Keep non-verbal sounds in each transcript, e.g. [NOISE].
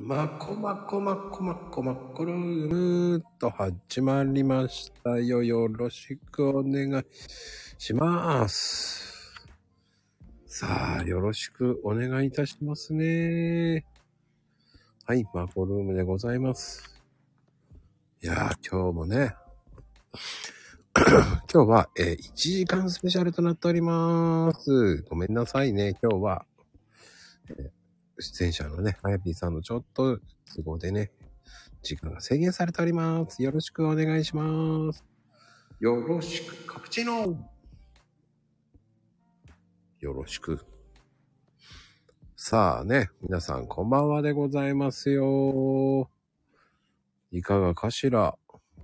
まこまこまこまこまこるーと始まりましたよ。よろしくお願いします。さあ、よろしくお願いいたしますね。はい、マコルームでございます。いやー、今日もね、今日は、えー1時間スペシャルとなっております。ごめんなさいね、今日は。えー出演者のね、あやぴーさんのちょっと都合でね、時間が制限されております。よろしくお願いします。よろしく、カプチーノよろしく。さあね、皆さんこんばんはでございますよ。いかがかしら？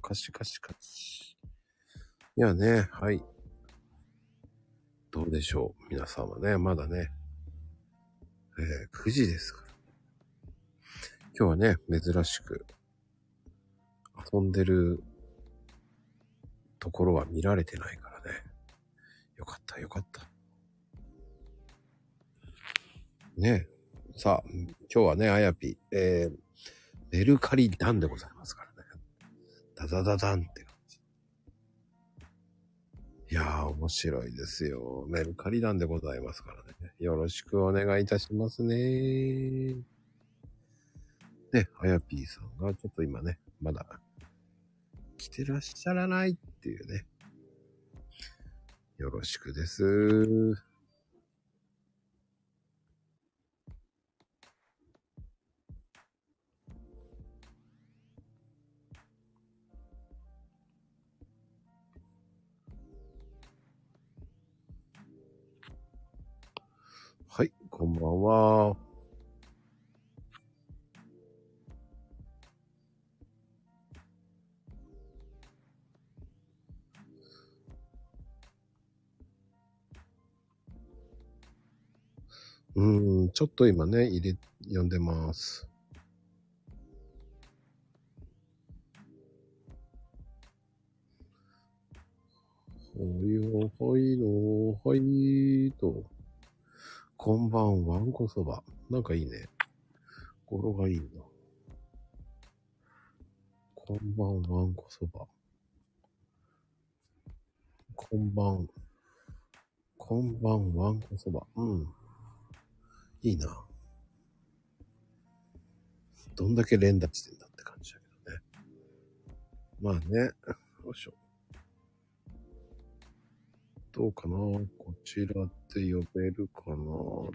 かしかしかし。いやね、はい。どうでしょう皆様ね、まだね、えー9時ですから。今日はね、珍しく、遊んでるところは見られてないからね。よかった、よかった。ねさあ、今日はね、あやぴ、えー、メルカリダンでございますからね。ダダダダンって。いやー、面白いですよ。メルカリダンでございますからね。よろしくお願いいたしますね。で、あやぴーさんがちょっと今ね、まだ来てらっしゃらないっていうね。よろしくです。こんばんは。うん、ちょっと今ね、入れ、読んでます。ほいほいのほいと。こんばんわんこそば。なんかいいね。語呂がいいな。こんばんわんこそば。こんばん。こんばんわんこそば。うん。いいな。どんだけ連打してんだって感じだけどね。まあね。よいしょ。どうかな？こちらって呼べるかな？ど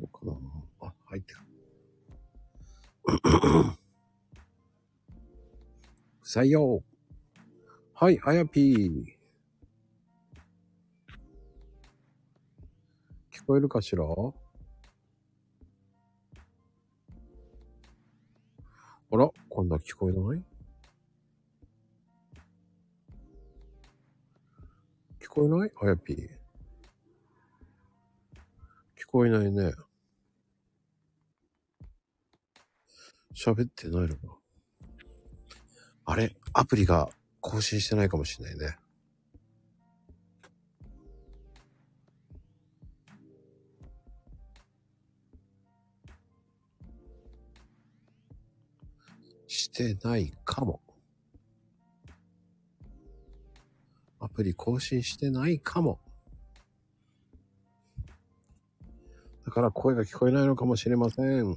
うかな？あ、入ってる。[COUGHS] 採用。はい、あやぴー。聞こえるかしら？あら、今度は聞こえない？こえない？あやぴー。聞こえないね。喋ってないのかあれ？アプリが更新してないかもしれないね。してないかも。アプリ更新してないかも。だから声が聞こえないのかもしれません。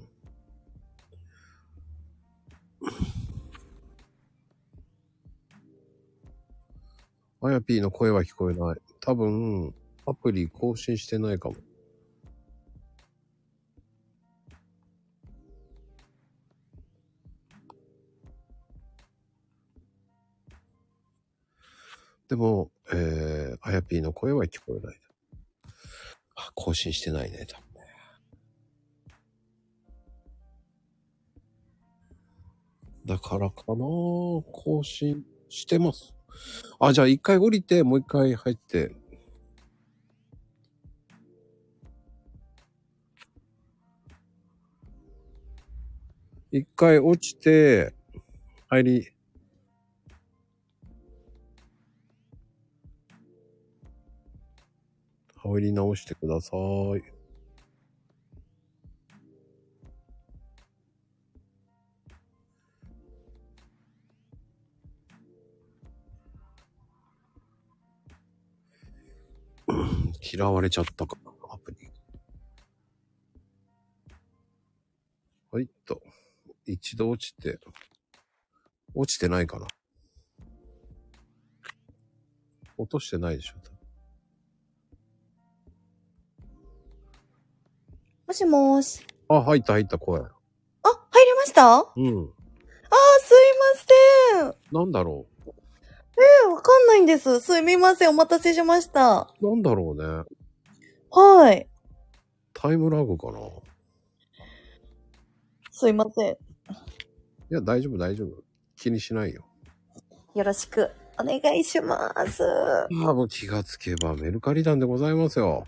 あやぴーの声は聞こえない。多分、アプリ更新してないかも。でも、えー、あやぴーの声は聞こえない。あ、更新してないね、多分ね。だからかな更新してます。あ、じゃあ一回降りて、もう一回入って。一回落ちて、入り、入り直してください。[CLEARS THROAT] 嫌われちゃったか、アプリ。はいっと。一度落ちて、落ちてないかな。落としてないでしょ、多分。もしもーし。あ、入った入った声。あ、入りました？うん。すいません。なんだろえー、わかんないんです。すみません。お待たせしました。う。なんだろうね。はい。タイムラグかな。いすいません。や、大丈夫大丈夫。気にしないよ。よろしくお願いします。ああ、もう気がつけばメルカリ団でございますよ。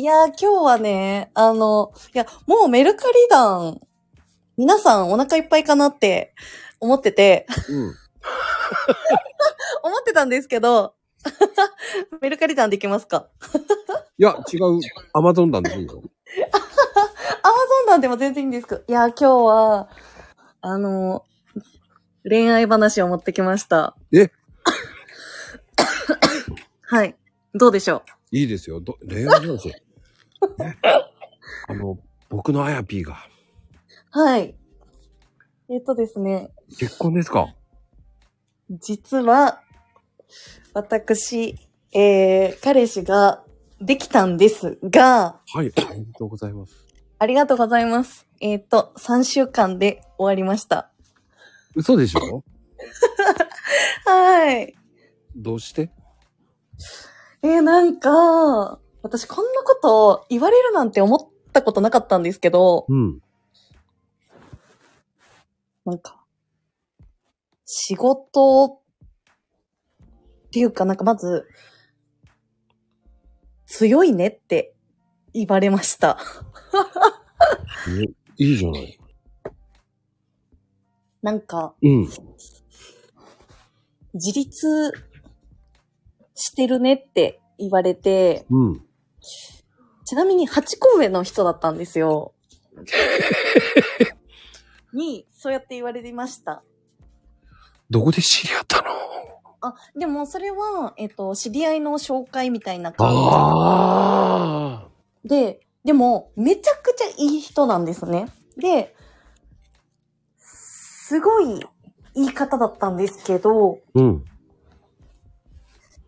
いやー、今日はね、あの、いや、もうメルカリ団、皆さんお腹いっぱいかなって思ってて、うん。[LAUGHS] 思ってたんですけど、[LAUGHS] メルカリ団できますか？いや、違う。アマゾン団でいいよ。[LAUGHS] アマゾン団でも全然いいんですけど。いや、今日は、あの、恋愛話を持ってきました。え？[COUGHS] はい。どうでしょいいですよ。ど恋愛話？ね [LAUGHS] あの、僕のあやぴーが。うはい。えっとですね、結婚ですか？実は、私、えー、彼氏ができたんですが、はい。ありがとうございます。ありがとうございます。えっ、と、3週間で終わりました。嘘でしょ？[LAUGHS] はい。どうして？えー、なんか、私こんなこと言われるなんて思ったことなかったんですけど、うん。なんか、仕事っていうかなんかまず、強いねって言われました。えいいじゃない。なんか、うん。自立してるねって言われて、うん。ちなみに8個上の人だったんですよ。[LAUGHS] に、そうやって言われていました。どこで知り合ったの？あ、でもそれは、えっ、と、知り合いの紹介みたいな感。じで、でも、めちゃくちゃいい人なんですね。で、すごい言い方だったんですけど、うん。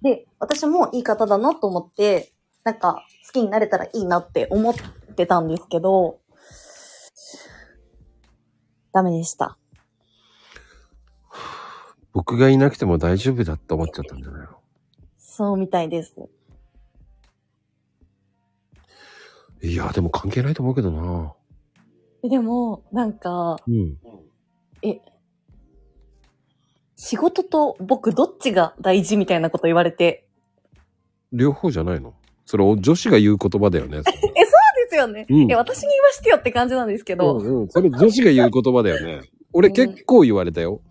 で、私もいい方だなと思って、なんか好きになれたらいいなって思ってたんですけど、ダメでした。僕がいなくても大丈夫だって思っちゃったんじゃないの？そうみたいです。いや、でも関係ないと思うけどな。でも、なんか、うん。え、仕事と僕どっちが大事みたいなこと言われて。両方じゃないの？それ、女子が言う言葉だよね。[LAUGHS] え、そうですよね。うんえ、私に言わしてよって感じなんですけど。うんうん。それ女子が言う言葉だよね。[LAUGHS] 俺うん結構言われたよ。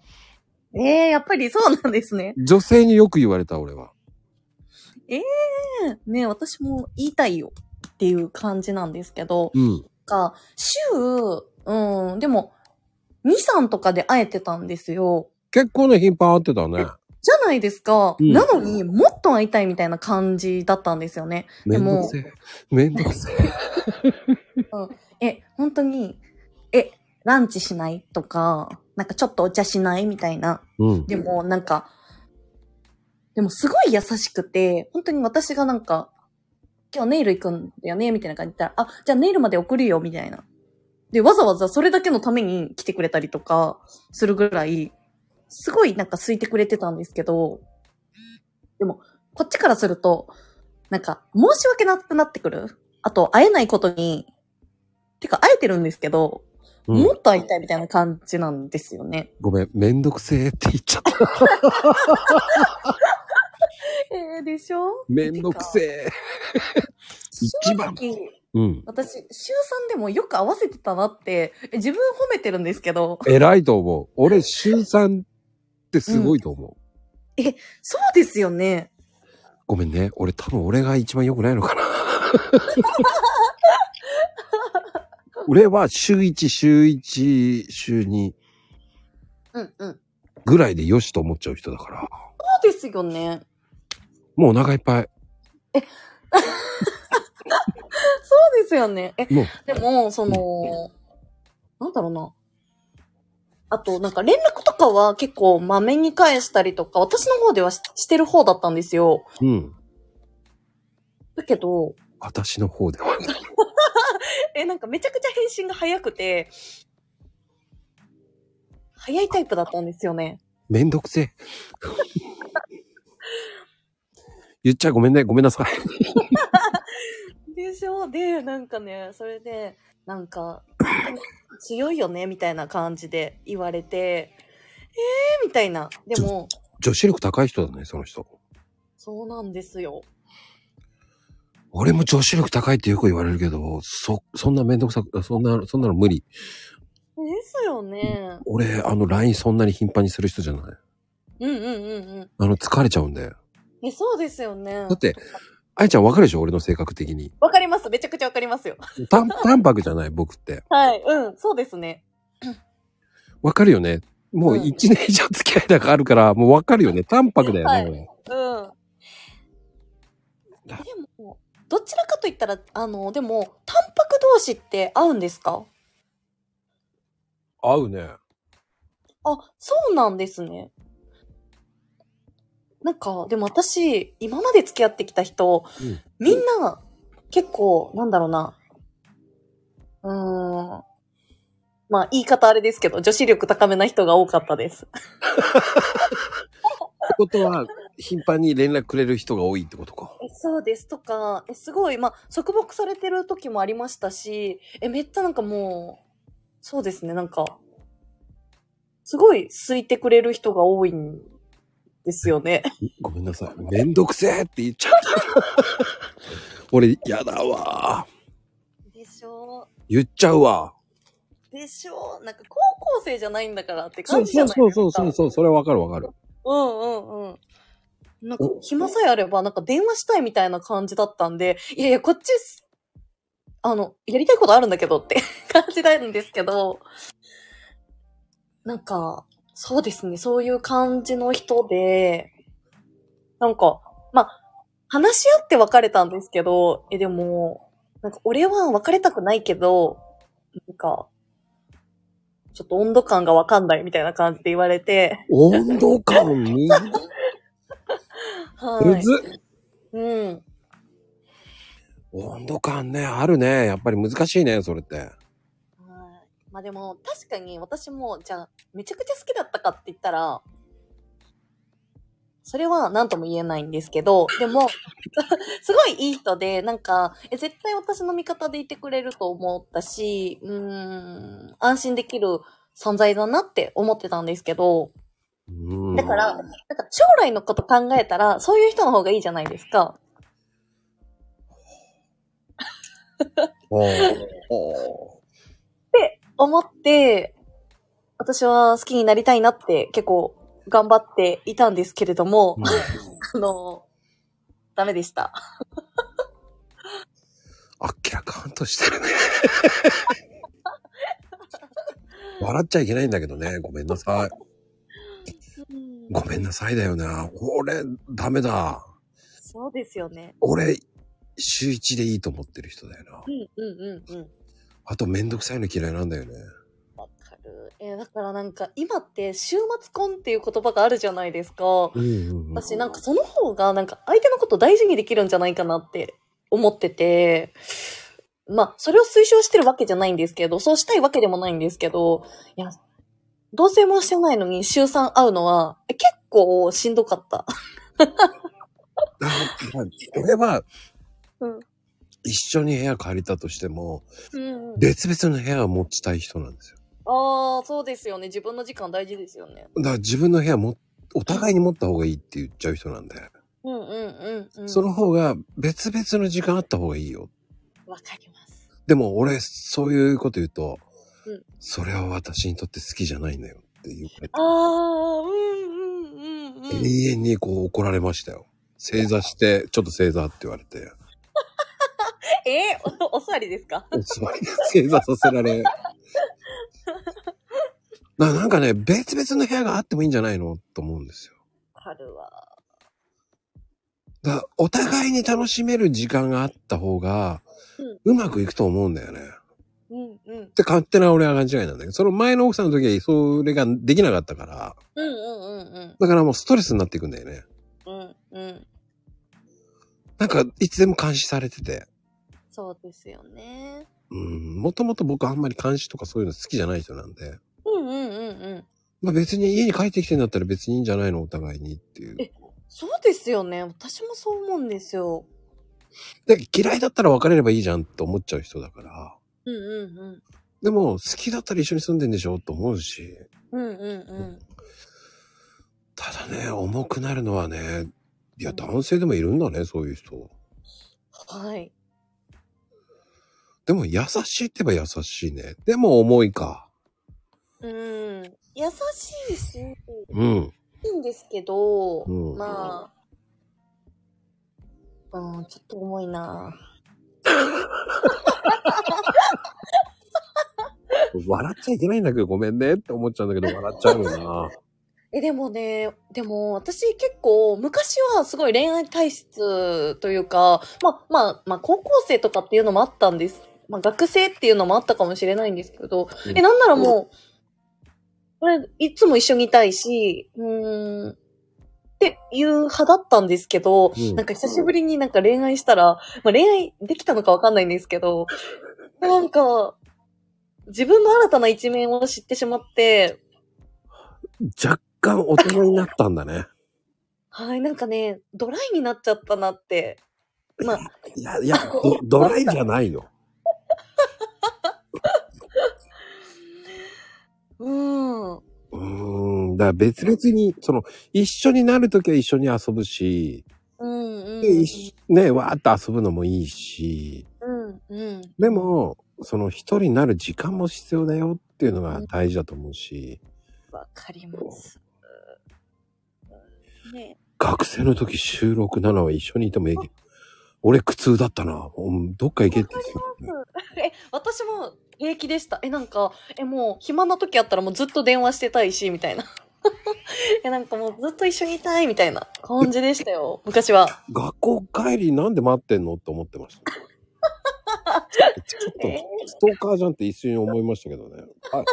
えー、やっぱりそうなんですね。女性によく言われた、俺は。ね私も言いたいよっていう感じなんですけど、うん。か、週、うん、でも、2、3とかで会えてたんですよ。結構ね、頻繁会ってたね。じゃないですか。うんなのに、もっと会いたいみたいな感じだったんですよね。めでもんどくせえ。めんどくせえ。え、本当に、え、ランチしないとか、なんかちょっとお茶しないみたいな。うん。でも、なんか、でもすごい優しくて、本当に私がなんか、今日ネイル行くんだよねみたいな感じで言ったら、あ、じゃあネイルまで送るよみたいな。で、わざわざそれだけのために来てくれたりとか、するぐらい、すごいなんか空いてくれてたんですけど、でも、こっちからすると、なんか、申し訳なくなってくる。あと、会えないことに、てか、会えてるんですけど、うんもっと会いたいみたいな感じなんですよね。ごめん、めんどくせえって言っちゃった。[LAUGHS] えー、でしょ？めんどくせえ。一番。うん。私、週3でもよく合わせてたなって、え自分褒めてるんですけど、偉いと思う。俺、週3ってすごいと思う。そうですよね。ごめんね。俺多分俺が一番良くないのかな。[LAUGHS] 俺は週1、週1、週2うんうん。ぐらいでよしと思っちゃう人だから。そうですよね。もうお腹いっぱい。[LAUGHS] そうですよね。え、でも、その、なんだろうな。あと、なんか連絡とかは結構まめに返したりとか、私の方ではししてる方だったんですよ。うん。だけど、私の方では。[LAUGHS] え、なんかめちゃくちゃ返信が早くて、早いタイプだったんですよね。めんどくせえ。[LAUGHS] 言っちゃごめんね。ごめんなさい。[LAUGHS] でしょ？で、なんかね、それで、なんか、強いよねみたいな感じで言われて、えーみたいな。でも、女子力高い人だね、その人。そうなんですよ。俺も女子力高いってよく言われるけど、そ、そんなめんどくさく、そんな、そんなの無理。ですよね。俺、あの、LINE そんなに頻繁にする人じゃない。うんうんうんうん。あの、疲れちゃうんだよ。え、そうですよねだ。って、愛ちゃんわかるでしょ？俺の性格的に。わかります。めちゃくちゃわかりますよ。淡淡白じゃない僕って。はい。うん。そうですね。[COUGHS] わかるよねもううん一年以上付き合いだからあるから、もうわかるよね淡白だよね。はいうん。でも、どちらかと言ったら、あの、でも、タンパク同士って合うんですか？合うね。あ、そうなんですね。なんか、でも私、今まで付き合ってきた人、うんみんな、結構、なんだろうな。うーん。まあ、言い方あれですけど、女子力高めな人が多かったです。[LAUGHS] ってことは、頻繁に連絡くれる人が多いってことか。えそうですとか、えすごい、まあ、束縛されてる時もありましたし、え、めっちゃなんかもう、そうですね、なんか、すごい好いてくれる人が多いんですよね。[LAUGHS] ごめんなさい。めんどくせえって言っちゃった。[LAUGHS] 俺、やだわ。でしょ言っちゃうわ。でしょなんか高校生じゃないんだからって感じじゃないですか。そうそうそうそう、それわかるわかる。うんうんうん。なんか、暇さえあれば、なんか電話したいみたいな感じだったんで、いやいや、こっち、あの、やりたいことあるんだけどって感じなんですけど、なんか、そうですね、そういう感じの人で、なんか、まあ、話し合って別れたんですけど、え、でも、なんか俺は別れたくないけど、なんか、ちょっと温度感がわかんないみたいな感じで言われて、温度感むず [LAUGHS] はい。むずうん。温度感ね、あるね。やっぱり難しいね、それって。はい。まあでも、確かに私も、じゃあ、めちゃくちゃ好きだったかって言ったら、それは何とも言えないんですけど、でも、[LAUGHS] すごいいい人で、なんか、え絶対私の味方でいてくれると思ったし、うーん、安心できる存在だなって思ってたんですけど、うん。だから、なんか将来のこと考えたら、そういう人の方がいいじゃないですか。おーお思って、私は好きになりたいなって結構頑張っていたんですけれども、ー [LAUGHS] あの、ダメでした。[LAUGHS] あっけらかんとしてるね。[LAUGHS] 笑っちゃいけないんだけどね。ごめんなさい。ごめんなさいだよな。俺、ダメだ。そうですよね。俺、週一でいいと思ってる人だよなう。んうんうんうん。あと、めんどくさいの嫌いなんだよね。わかる。えーだからなんか今って週末婚っていう言葉があるじゃないですか。うんうんうん。私なんかその方がなんか相手のこと大事にできるんじゃないかなって思ってて、まあそれを推奨してるわけじゃないんですけど、そうしたいわけでもないんですけど、いや、同棲もしてないのに週3会うのはえ結構しんどかった。[LAUGHS] 俺は、うん一緒に部屋借りたとしても、うん、別々の部屋を持ちたい人なんですよ。ああ、そうですよね。自分の時間大事ですよね。だから自分の部屋も、お互いに持った方がいいって言っちゃう人なんで、うんうんうんうん。その方が別々の時間あった方がいいよ。わかります。でも俺、そういうこと言うと、うんそれは私にとって好きじゃないんだよって言われて、ああ、うんうんうんうん。永遠にこう怒られましたよ。正座して、ちょっと正座って言われて、えーお、[LAUGHS] お座りですか？お座りで正座させられ。ななんかね、別々の部屋があってもいいんじゃないの？と思うんですよ。春は。だお互いに楽しめる時間があった方が、うまくいくと思うんだよね。うんうん。って勝手な俺は勘違いなんだけど、その前の奥さんの時はそれができなかったから、うんうんうんうん。だからもうストレスになっていくんだよね。うんうん。なんか、いつでも監視されてて。そうですよね。うん、もともと僕あんまり監視とかそういうの好きじゃない人なんで。うんうんうんうん。まあ別に家に帰ってきてんだったら別にいいんじゃないの？お互いにっていう。えそうですよね。私もそう思うんですよ。で嫌いだったら別れればいいじゃんって思っちゃう人だから。うんうんうん。でも好きだったら一緒に住んでんでしょ？と思うし。うんうんうん。ただね、重くなるのはね、いや男性でもいるんだね、そういう人。はい。でも優しいって言えば優しいね。でも重いか。うん。優しいし、いうん。いんですけど、うんまあ、うん、ちょっと重いな笑っちゃいけないんだけどごめんねって思っちゃうんだけど笑っちゃうよな。[LAUGHS] え、でもね、でも私結構昔はすごい恋愛体質というか、まあまあまあ高校生とかっていうのもあったんです。まあ学生っていうのもあったかもしれないんですけど、うんえ、なんならもう、これいつも一緒にいたいし、うーん、っていう派だったんですけど、うんなんか久しぶりになんか恋愛したら、まあ恋愛できたのかわかんないんですけど、なんか、自分の新たな一面を知ってしまって、若干大人になったんだね。はい、なんかね、ドライになっちゃったなって。まあ、いや、いや、ドドライじゃないよ。うん。うーん。だから別々に、その、一緒になるときは一緒に遊ぶし、うんうん。で一緒ね、わーっと遊ぶのもいいし、うんうん。でも、その一人になる時間も必要だよっていうのが大事だと思うし、わかります。ね学生の時収録7は一緒にいてもいいけど、俺苦痛だったな。うんどっか行けってえ、私も平気でした。え、なんか、え、もう暇な時あったらもうずっと電話してたいし、みたいな。[LAUGHS] え、なんかもうずっと一緒にいたい、みたいな感じでしたよ、昔は。学校帰りなんで待ってんの？って思ってました。ちょっと、ストーカーじゃんって一瞬思いましたけどね。あ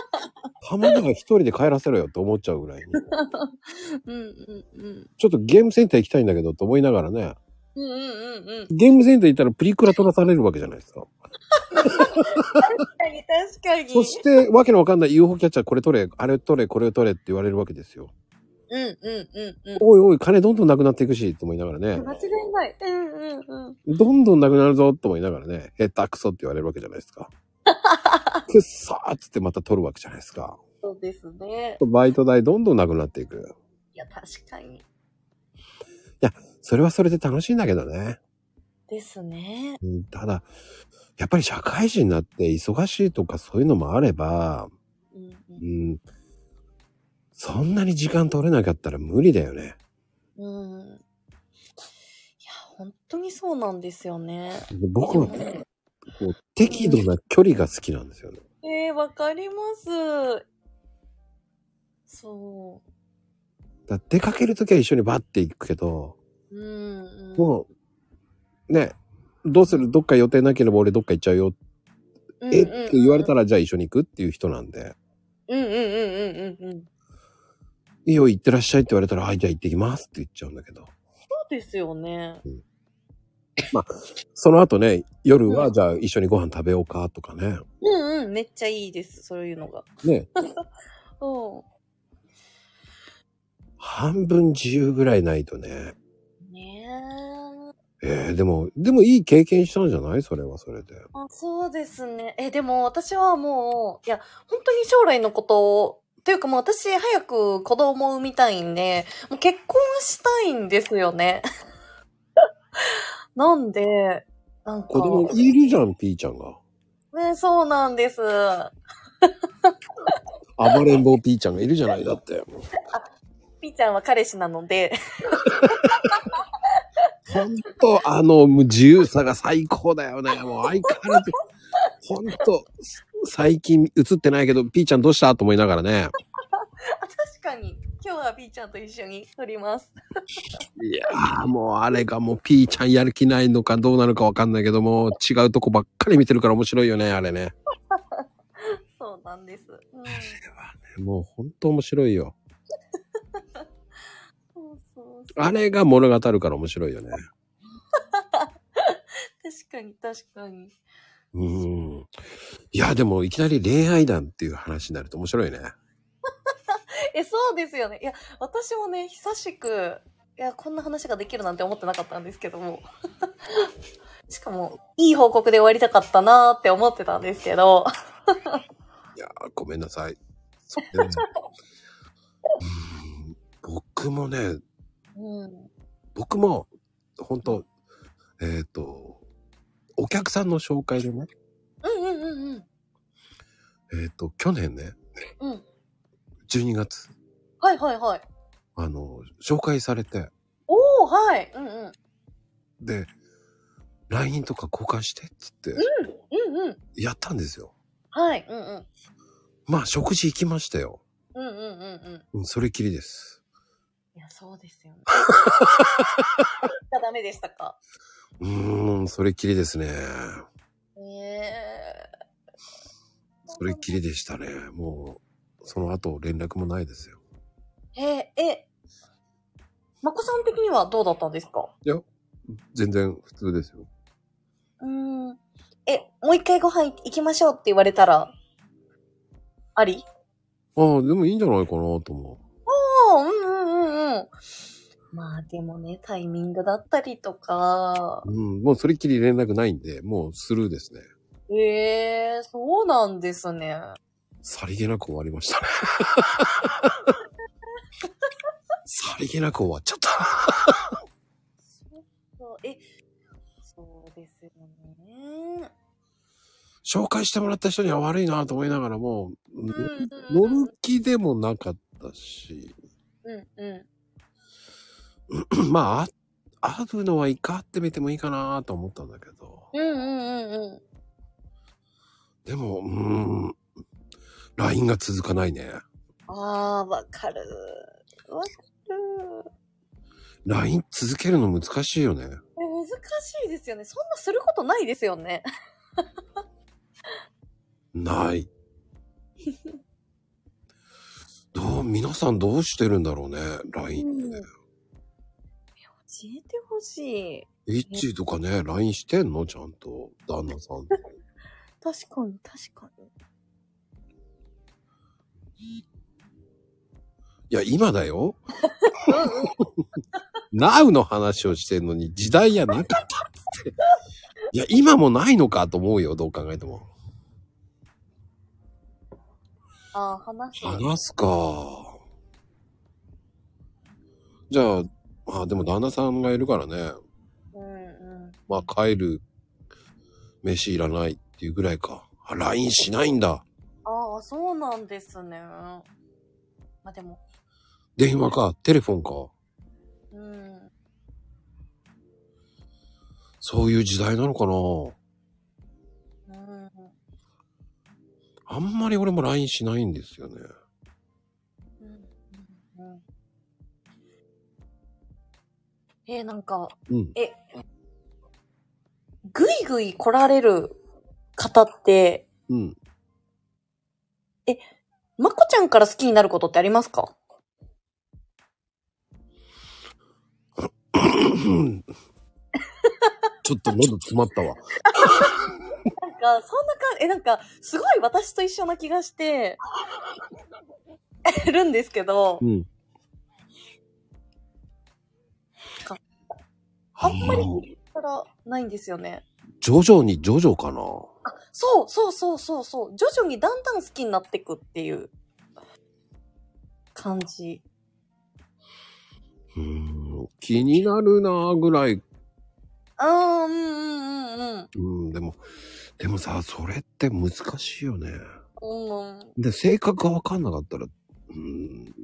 たまには一人で帰らせろよって思っちゃうぐらいに。[LAUGHS] うんうんうん。ちょっとゲームセンター行きたいんだけどって思いながらね。うんうんうんうん。ゲームセンター行ったらプリクラ取らされるわけじゃないですか。確かに、確かに。そして、わけのわかんない UFO キャッチャーこれ取れ、あれ取れ、これ取れって言われるわけですよ。うんうんうんうん。おいおい、金どんどんなくなっていくし、って思いながらね。間違いない。うんうんうん。どんどんなくなるぞ、と思いながらね。下手くそって言われるわけじゃないですか。[LAUGHS] くっそーっつってまた取るわけじゃないですか。そうですね。バイト代どんどんなくなっていく。いや、確かに。それはそれで楽しいんだけどね。ですね。うん、ただ、やっぱり社会人になって忙しいとかそういうのもあれば、うんううんん、そんなに時間取れなかったら無理だよね。うん。いや、本当にそうなんですよね。僕はこう適度な距離が好きなんですよね。えー、わかります。そだ出かけるときは一緒にバッて行くけど、う。うん、うん。もう、ね、どうする？どっか予定なければ俺どっか行っちゃうよ。うん、えって言われたら。らじゃあ一緒に行くっていう人なんで、うんうんうんうんうんうん。いいよ行ってらっしゃいって言われたら、はい、じゃあ行ってきますって言っちゃうんだけど。そうですよね。その後ね、夜はじゃあ一緒にご飯食べようかとかね。うんうん。めっちゃいいです。そういうのが。ね、[LAUGHS] そ半分自由ぐらいないと。ねえー、でも、でもいい経験したんじゃない？それはそれで。あ、そうですね。え、でも私はもう、いや、本当に将来のことを、というかもう私早く子供を産みたいんで、もう結婚したいんですよね。[LAUGHS] なんで、なんか、子供いるじゃん、ピーちゃんが。ね、そうなんです。[LAUGHS] 暴れん坊ピーちゃんがいるじゃない、だって。ピーちゃんは彼氏なので、[LAUGHS] ほんと、あの、自由さが最高だよね。もう相変わらず。ほんと、最近映ってないけど、ピーちゃんどうした？と思いながらね。あ確かに。今日は B ちゃんと一緒に撮ります。いやー、もうあれがもう P ちゃんやる気ないのかどうなのかわかんないけども、違うとこばっかり見てるから面白いよね、あれね。[LAUGHS] そうなんです。うん。もうほんと面白いよ。あれが物語るから面白いよね。確かに確かに。うん。いや、でもいきなり恋愛談っていう話になると面白いね。[LAUGHS] え、そうですよね。いや、私もね、久しく、いや、こんな話ができるなんて思ってなかったんですけども。[LAUGHS] しかも、いい報告で終わりたかったなーって思ってたんですけど。いやー、ごめんなさい。[LAUGHS] 僕もね、うん。僕も、本当えっ、と、お客さんの紹介でね、うんうんうんうん。えっ、と、去年ね、うん。12月、はいはいはい。あの、紹介されて、おー、はい。うんうん。で、LINE とか交換してっつって、うんうん。やったんですよ。はい。うんうん。まあ、食事行きましたよ。うんうんうんうん。うんそれきりです。いや、そうですよね。[LAUGHS] ダメでしたか？うーん、それきりですね。ええそれきりでしたね。もう、その後連絡もないですよ。えー、え、まこさん的にはどうだったんですか？全然普通ですよ。うーん。え、もう一回ご飯行きましょうって言われたら、あり？ああ、でもいいんじゃないかなと思うんまあでもね、タイミングだったりとかう。。うん、もうそれっきり連絡ないんで、もうスルーですね。ええそうなんですね。さりげなく終わりましたね。[LAUGHS] さりげなく終わっちゃった。え、そうですよね。紹介してもらった人には悪いなと思いながらも、うんうん乗る気でもなかったし、うんう [CLEARS THROAT] まあ、あ会うのは一回会ってみてもいいかなと思ったんだけど、ん。うんうんうんうん。でも、うーん、LINE が続かないね。ああ、わかる。わかる。LINE 続けるの難しいよね。え難しいですよね。そんなすることないですよね。ない。[LAUGHS] どう、皆さんどうしてるんだろうね、LINE ね。教えてほしい。エッチとかね、LINE してんの？ちゃんと、旦那さんと。[LAUGHS] 確かに、確かに。いや、今だよ。Now の話をしてんのに時代やなかったって。いや、今もないのかと思うよ、どう考えても。ああ、話す。話すか。じゃあ、まあでも旦那さんがいるからね。うんうん。まあ帰る飯いらないっていうぐらいか。あ、LINE しないんだ。ああ、そうなんですね。まあでも、電話か、テレフォンか。うん。そういう時代なのかなうん。あんまり俺も LINE しないんですよね。えーなんか、うん。え、ぐいぐい来られる方って、うん。まこちゃんから好きになることってありますか？[LAUGHS] ちょっと喉詰まったわ。なんか、そんなか、え、なんか、すごい私と一緒な気がして、るんですけどう、ん。あんまりーそらないんですよね。徐々に徐々かな。そうそうそうそうそう。徐々にだんだん好きになってくっていう感じ。うーん。気になるなぐらい。あー、うんうんうんうん。でも、でもさ、それって難しいよね。うん。うん。で、性格がわかんなかったら、うーん。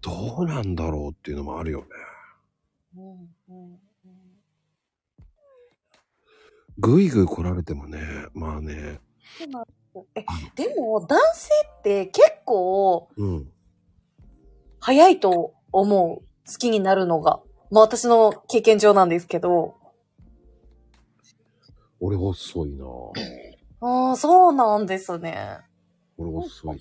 どうなんだろうっていうのもあるよね。うんうんうんぐいぐい来られてもね、まあね。でもえ、でも男性って結構うん。早いと思う。好きになるのが。まあ私の経験上なんですけど。俺遅いなああ、そうなんですね。俺遅い。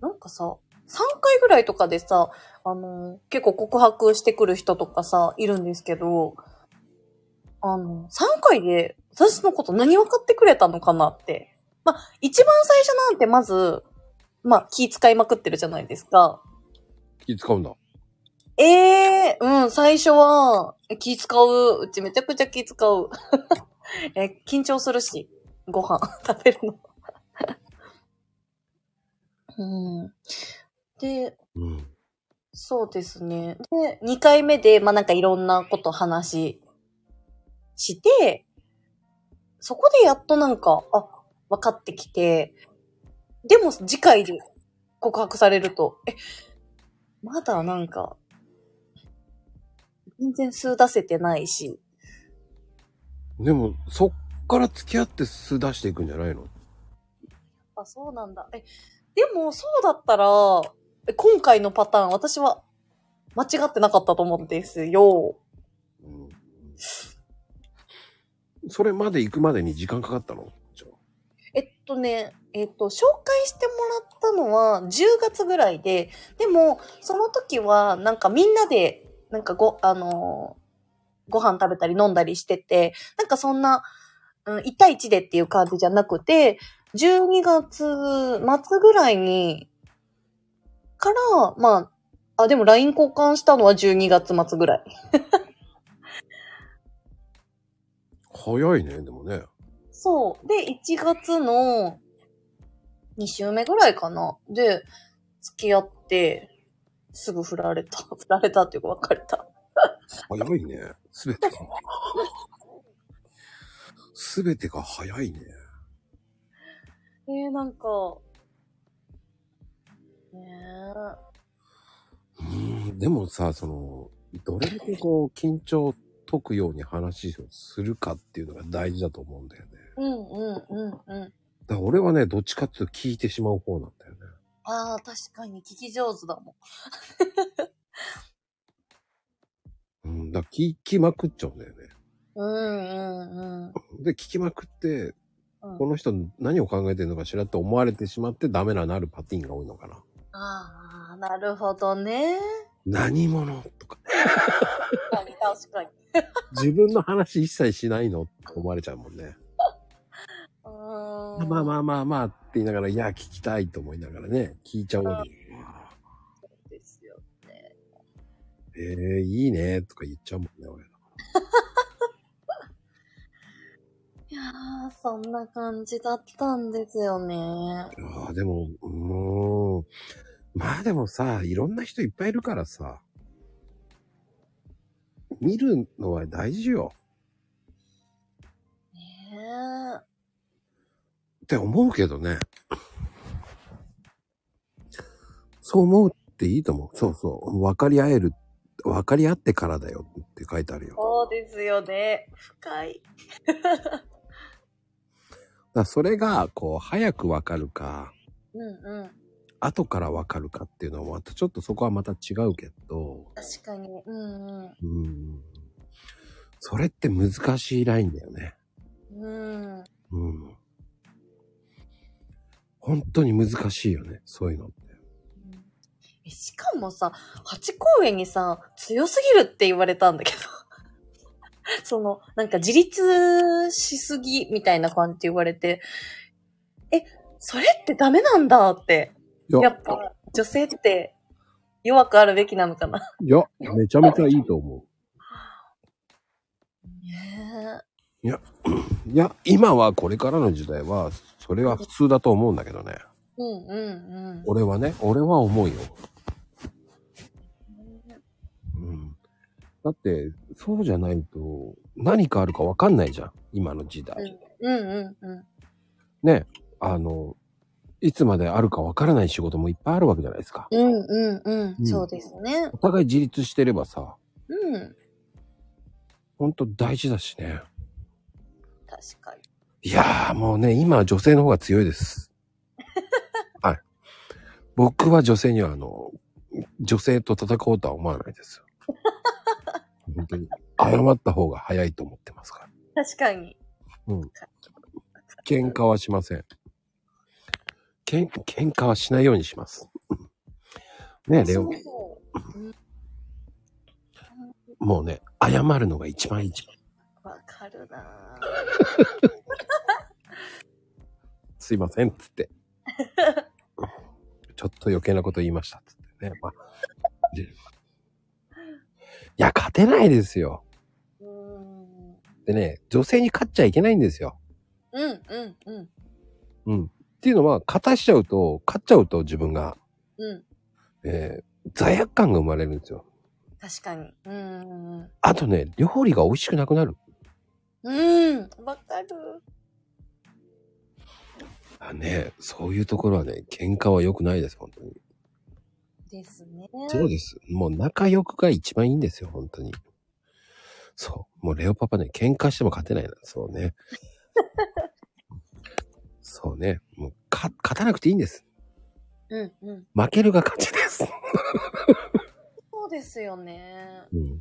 なんかさ、3回ぐらいとかでさ、あの、結構告白してくる人とかさ、いるんですけど、あの、3回で私のこと何分かってくれたのかなって。まあ、一番最初なんてまず、まあ、気使いまくってるじゃないですか。気使うんだ。ええうん、最初は、え気使う。うちめちゃくちゃ気使う。[LAUGHS] え、緊張するし、ご飯食べるの。[LAUGHS] うん。で、うん。そうですね。で、2回目で、まあ、なんかいろんなこと話して、そこでやっとなんか、あ、分かってきて、でも次回で告白されると、え、まだなんか、全然数出せてないし、でも、そっから付き合って素出していくんじゃないの？あ、そうなんだ。え、でもそうだったら、え今回のパターン、私は間違ってなかったと思うんですよ。うん。それまで行くまでに時間かかったの？えっとね、えっと、紹介してもらったのは10月ぐらいで、でも、その時は、なんかみんなで、なんかご、あのーご飯食べたり飲んだりしてて、なんかそんな、うん、1対1でっていう感じじゃなくて、12月末ぐらいに、から、まあ、あ、でも LINE 交換したのは12月末ぐらい。[LAUGHS] 早いね、でもね。そう。で、1月の2週目ぐらいかな。で、付き合って、すぐ振られた。[LAUGHS] 振られたっていうか別れた。早いね。すべてが。[LAUGHS] すべてが早いね。えー、なんか、ねうん、でもさ、その、どれだけこう、緊張を解くように話をするかっていうのが大事だと思うんだよね。え。うんうんうんうん。だから俺はね、どっちかっていうと聞いてしまう方なんだよね。ああ、確かに聞き上手だも [LAUGHS] うん、だから聞きまくっちゃうんだよね。ん。うんうんうん。で、聞きまくって、うんこの人何を考えてるのかしらって思われてしまってダメななるパティーンが多いのかな。ああ、なるほどね。何者？とか。確かに確かに。自分の話一切しないの？って思われちゃうもんね。[LAUGHS] うーん。まあまあまあまあって言いながら、いや、聞きたいと思いながらね、聞いちゃうわけ。ですよね。ええいいねとか言っちゃうもんね、俺。いやー、そんな感じだったんですよね。ああ、でも、うーん。まあでもさ、いろんな人いっぱいいるからさ、見るのは大事よねって思うけどね。そう思うっていいと思う。そうそう。分かり合える。分かり合ってからだよって書いてあるよ。そうですよね。深い。[LAUGHS] らそれが、こう、早く分かるか、うんうん。後から分かるかっていうのはまたちょっとそこはまた違うけど、確かに。うんうん。うん。それって難しいラインだよね。うん。うん。本当に難しいよね。そういうのって。えしかもさ、八公園にさ、強すぎるって言われたんだけど。[LAUGHS] その、なんか自立しすぎみたいな感じで言われて、え、それってダメなんだって。いや、やっぱ、女性って弱くあるべきなのかな。いや、めちゃめちゃいいと思ねう。いや、今はこれからの時代は、それは普通だと思うんだけどね。え。うんうんうん。俺はね、俺は思うよ。うん。だって、そうじゃないと、何かあるかわかんないじゃん。今の時代。うんうんうん。ね。あの、いつまであるかわからない仕事もいっぱいあるわけじゃないですか。うんうんうん。うんそうですね。お互い自立してればさ、うん。ほんと大事だしね。確かに。いやーもうね、今は女性の方が強いです。[LAUGHS] はい。僕は女性にはあの、女性と戦おうとは思わないですよ。本当に。謝った方が早いと思ってますから。確かに。うん。喧嘩はしません。けん、喧嘩はしないようにします。ねえ、レオもうね、謝るのが一番いい。わかるなぁ。すいません、つって。[LAUGHS] ちょっと余計なこと言いました、つってね。まあ、でいや、勝てないですよ。でね、女性に勝っちゃいけないんですよ。うん、うん、うん。うん。っていうのは、勝たしちゃうと、勝っちゃうと自分が、うん。えー罪悪感が生まれるんですよ。確かに。うーん。あとね、料理が美味しくなくなる。うーん。わかる。あね、そういうところはね、喧嘩は良くないです、本当に。ですね。そうです。もう仲良くが一番いいんですよ、本当に。そう。もうレオパパね、喧嘩しても勝てないな。そうね。[LAUGHS] そうね。もう、か、勝たなくていいんです。うん、うん。負けるが勝ちです。そうですよね。うん。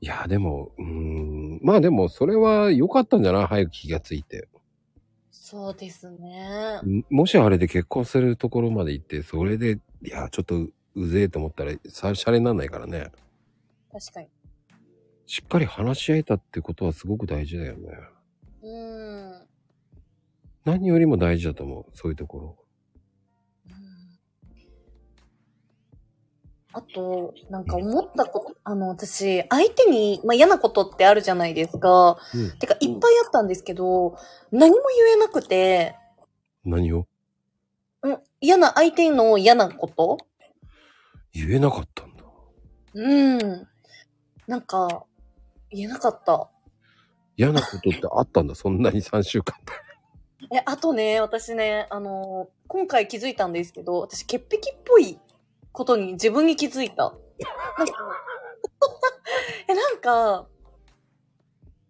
いや、でも、うーん。まあでも、それは良かったんじゃない？早く気がついて。そうですね。んもしあれで結婚するところまで行って、それで、いや、ちょっとうぜえと思ったら、さ、シャレになんないからね。確かに。しっかり話し合えたってことはすごく大事だよね。うーん。何よりも大事だと思う。そういうところ。あと、なんか思ったこと、あの、私、相手に、まあ、嫌なことってあるじゃないですか。うん。てか、いっぱいあったんですけど、何も言えなくて、何を？うん、嫌な、相手の嫌なこと？言えなかったんだ。うん。なんか、言えなかった。嫌なことってあったんだ？そんなに3週間。え、あとね、私ね、あの、今回気づいたんですけど、私、潔癖っぽいことに自分に気づいた。なんか、[LAUGHS] え、なんか、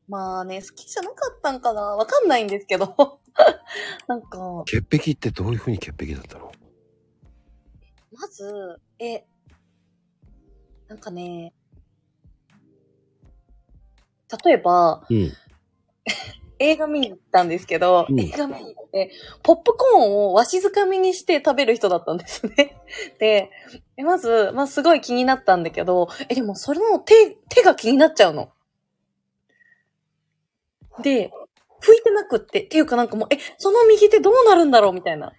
まあね、好きじゃなかったんかなわかんないんですけど。[LAUGHS] なんか、潔癖ってどういうふうに潔癖だったの？まず、え、なんかね、例えば、うん。[LAUGHS] 映画見に行ったんですけど、うん映画見に行って、ポップコーンをわしづかみにして食べる人だったんですね。[LAUGHS] で、えまず、まあ、すごい気になったんだけど、え、でもそれの手、手が気になっちゃうの。で、拭いてなくって、っていうかなんかもう、え、その右手どうなるんだろうみたいな。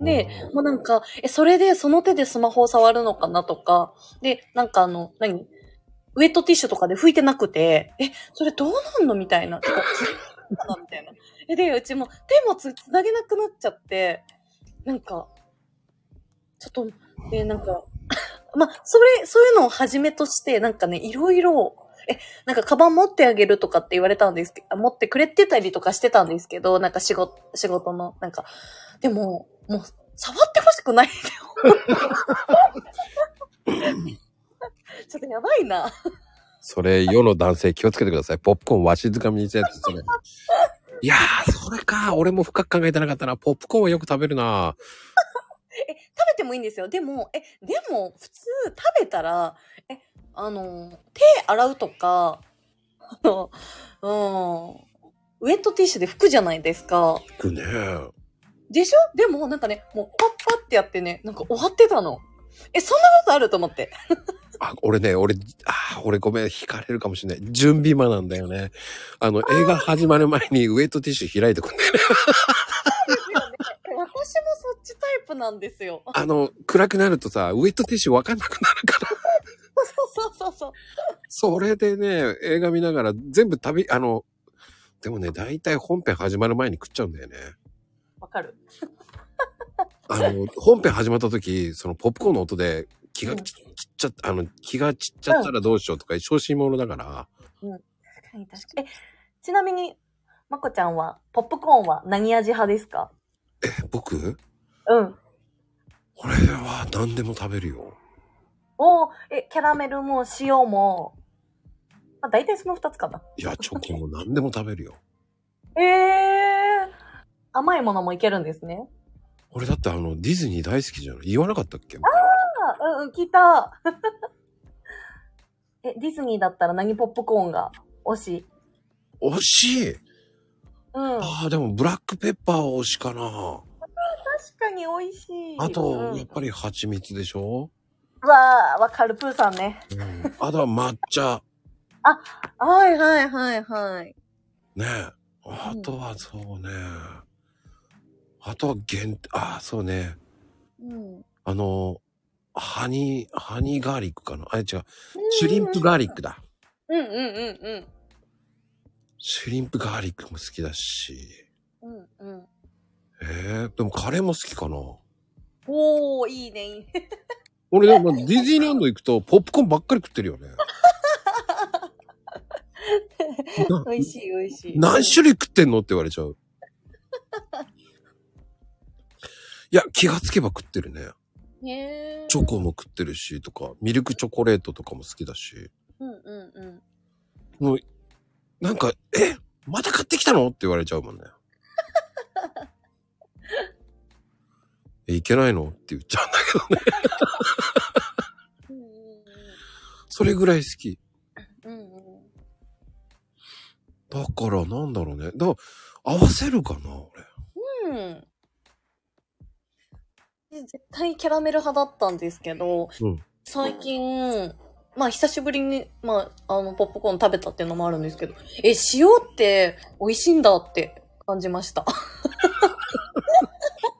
で、もうなんか、え、それでその手でスマホを触るのかなとか、で、なんかあの、何？ウェットティッシュとかで拭いてなくて、え、それどうなんのみたいな。てか [LAUGHS] かなみたいな。え、で、うちも手もつ、つなげなくなっちゃって、なんか、ちょっと、え、なんか、[LAUGHS] まあ、それ、そういうのをはじめとして、なんかね、いろいろ、え、なんか、カバン持ってあげるとかって言われたんですけど、あ持ってくれてたりとかしてたんですけど、なんか仕事、仕事の、なんか、でも、もう、触ってほしくないんだよ。[LAUGHS] ちょっとやばいな。それ、世の男性気をつけてください。ポップコーンわしづかみにしたやつ、それ。いやー、それか。俺も深く考えてなかったな。ポップコーンはよく食べるな。え、食べてもいいんですよ。でも、え、でも、普通食べたら、え、あの、手洗うとか、あの、うん、ウェットティッシュで拭くじゃないですか。行くね。でしょ？でも、なんかね、もうパッパってやってね、なんか終わってたの。え、そんなことあると思って。あ、俺ね、俺、あー、俺ごめん、惹かれるかもしれない。準備間なんだよね。あの、映画始まる前にウェットティッシュ開いてくんだよね。私もそっちタイプなんですよ。あの、暗くなるとさ、ウェットティッシュわかんなくなるから。そうそうそうそう。それでね、映画見ながら全部食べ、あの、でもね、大体本編始まる前に食っちゃうんだよね。わかる。あの、本編始まった時、そのポップコーンの音で気がちちっちゃった、あの、気がちっちゃったらどうしようとか、小心者だから、確かに確かに。え、ちなみに、まこちゃんは、ポップコーンは何味派ですか？え、僕？うん。俺は何でも食べるよ。おーえ、キャラメルも塩も、まあ、大体その二つかな。いや、チョコも何でも食べるよ。え [LAUGHS] えー。甘いものもいけるんですね。俺だってあの、ディズニー大好きじゃない？言わなかったっけ？あ、うんうん、聞いた。[LAUGHS] え、ディズニーだったら何？ポップコーンが？推し惜しい？うん。ああ、でもブラックペッパーは惜しいかな。確かに美味しい。あと、うんやっぱり蜂蜜でしょ？うわー、わかる、プーさんね。うん。あとは抹茶。はいはいはいはい。ねえ。あとはそうね。あとは限定、ああ、そうね。うん。あの、ハニー、ハニーガーリックかな？あれ違う。シュリンプガーリックだ。うんうんうんシュリンプガーリックも好きだし。うん。うんうん。ええでもカレーも好きかな？おー、いいね、いいね。俺でもディズニーランド行くとポップコーンばっかり食ってるよね。な [LAUGHS] 美味しい美味しい。何種類食ってんのって言われちゃう。いや、気がつけば食ってるね。へーチョコも食ってるし、とか、ミルクチョコレートとかも好きだし。うんうんうん。もう、なんか、えまた買ってきたの？って言われちゃうもんね。え、いけないの？って言っちゃうんだけどね。それぐらい好き。だから、なんだろうね。だから、合わせるかな、俺。うん。で絶対キャラメル派だったんですけど、うん最近、まあ久しぶりに、まあ、あの、ポップコーン食べたっていうのもあるんですけど、え、塩って美味しいんだって感じました。